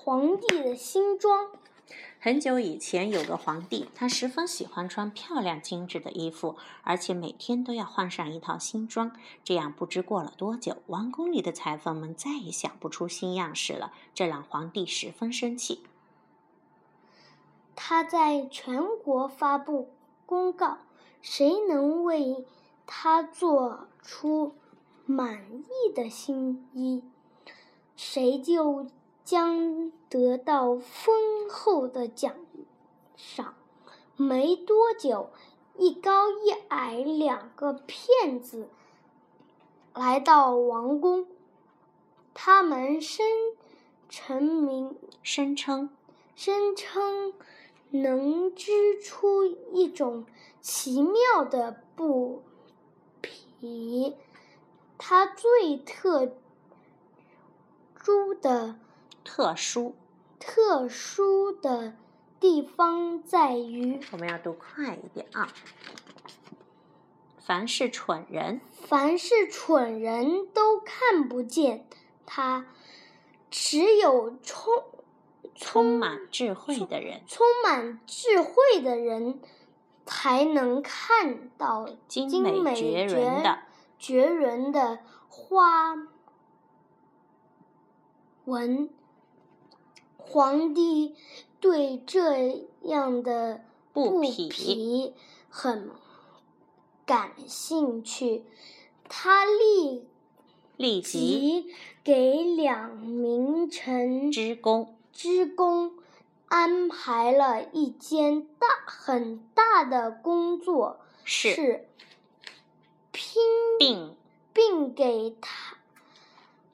皇帝的新装。很久以前，有个皇帝，他十分喜欢穿漂亮精致的衣服，而且每天都要换上一套新装。这样不知过了多久，王宫里的裁缝们再也想不出新样式了，这让皇帝十分生气。他在全国发布公告：谁能为他做出满意的新衣，谁就。将得到丰厚的奖赏。没多久，一高一矮两个骗子来到王宫，他们声称明声称声称能织出一种奇妙的布匹，它最特殊的。特殊，特殊的地方在于，我们要读快一点啊！凡是蠢人，凡是蠢人都看不见他，只有充充满智慧的人，充满智慧的人才能看到精美绝伦的绝伦的花纹。皇帝对这样的布匹。很感兴趣，他立立即给两名臣织工织工安排了一间大很大的工作室，拼并并给他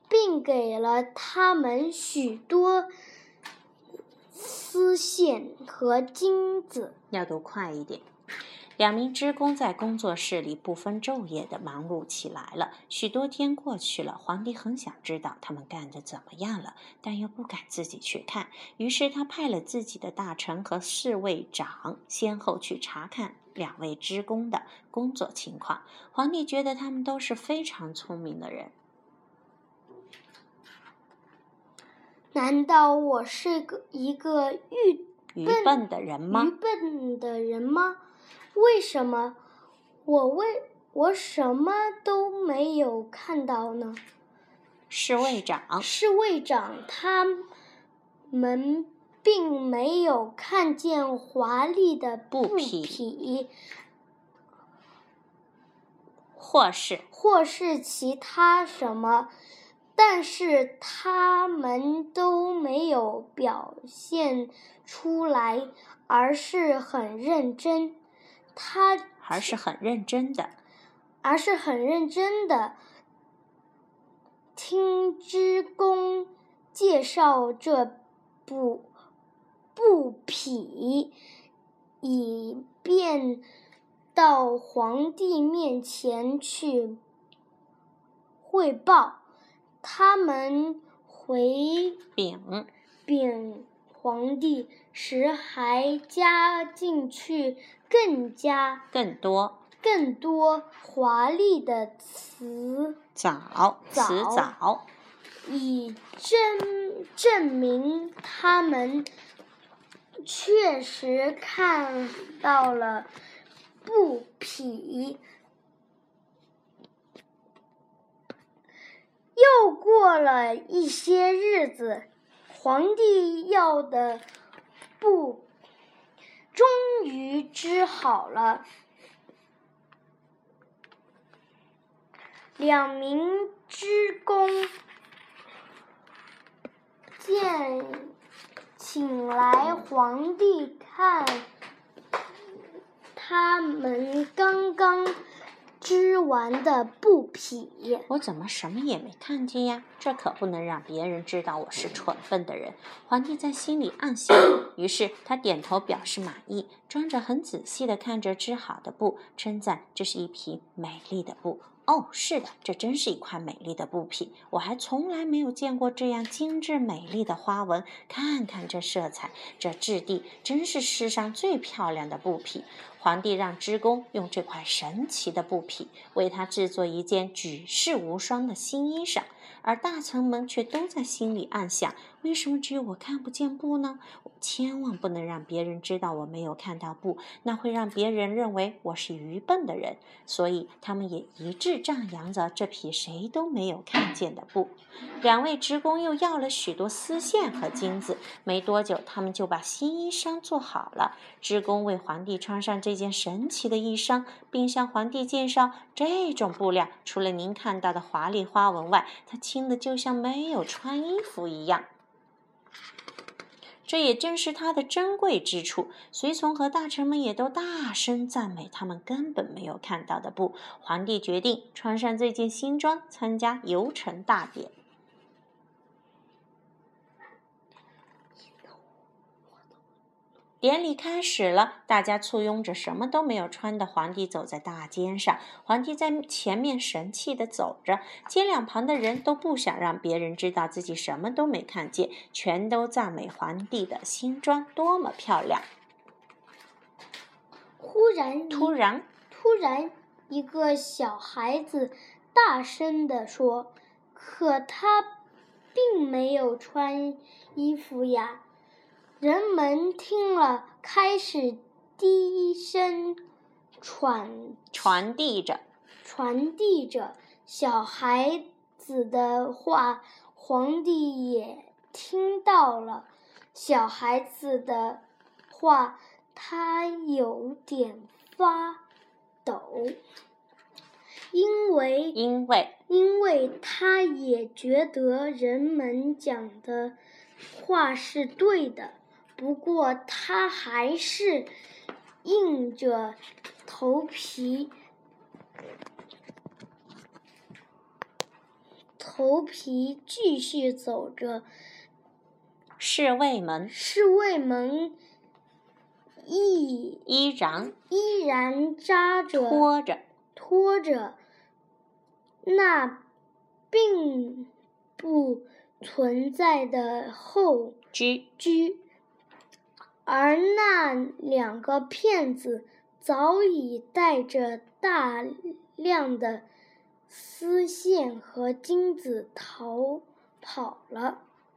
并给了他们许多。丝线和金子要读快一点。两名织工在工作室里不分昼夜的忙碌起来了。许多天过去了，皇帝很想知道他们干的怎么样了，但又不敢自己去看。于是他派了自己的大臣和侍卫长先后去查看两位织工的工作情况。皇帝觉得他们都是非常聪明的人。难道我是个一个愚愚笨的人吗？愚笨的人吗？为什么我为我什么都没有看到呢？侍卫长，侍卫长，他们并没有看见华丽的布匹，或是或是其他什么。但是他们都没有表现出来，而是很认真。他还是很认真的，而是很认真的听织工介绍这部布匹，以便到皇帝面前去汇报。他们回禀禀皇帝时，还加进去更加更多。更多华丽的词。藻词藻，以证证明他们确实看到了布匹。又过了一些日子，皇帝要的布终于织好了。两名织工见请来皇帝看，他们刚刚。织完的布匹，我怎么什么也没看见呀？这可不能让别人知道我是蠢笨的人。皇帝在心里暗想，于是他点头表示满意，装着很仔细的看着织好的布，称赞这是一匹美丽的布。哦，是的，这真是一块美丽的布匹。我还从来没有见过这样精致美丽的花纹。看看这色彩，这质地，真是世上最漂亮的布匹。皇帝让织工用这块神奇的布匹为他制作一件举世无双的新衣裳，而大臣们却都在心里暗想：为什么只有我看不见布呢？我千万不能让别人知道我没有看到布，那会让别人认为我是愚笨的人。所以他们也一致赞扬着这匹谁都没有看见的布。两位职工又要了许多丝线和金子，没多久，他们就把新衣裳做好了。职工为皇帝穿上这一件神奇的衣裳，并向皇帝介绍这种布料除了您看到的华丽花纹外，它轻的就像没有穿衣服一样。这也正是它的珍贵之处。随从和大臣们也都大声赞美他们根本没有看到的布。皇帝决定穿上这件新装参加游城大典。典礼开始了，大家簇拥着什么都没有穿的皇帝走在大街上。皇帝在前面神气地走着，街两旁的人都不想让别人知道自己什么都没看见，全都赞美皇帝的新装多么漂亮。忽然，突然，突然，一个小孩子大声地说：“可他并没有穿衣服呀！”人们听了，开始低声传传递着传递着小孩子的话。皇帝也听到了小孩子的话，他有点发抖，因为因为因为他也觉得人们讲的话是对的。不过，他还是硬着头皮，头皮继续走着。侍卫们，侍卫们依依然依然扎着拖着拖着那并不存在的后居居。而那两个骗子早已带着大量的丝线和金子逃跑了。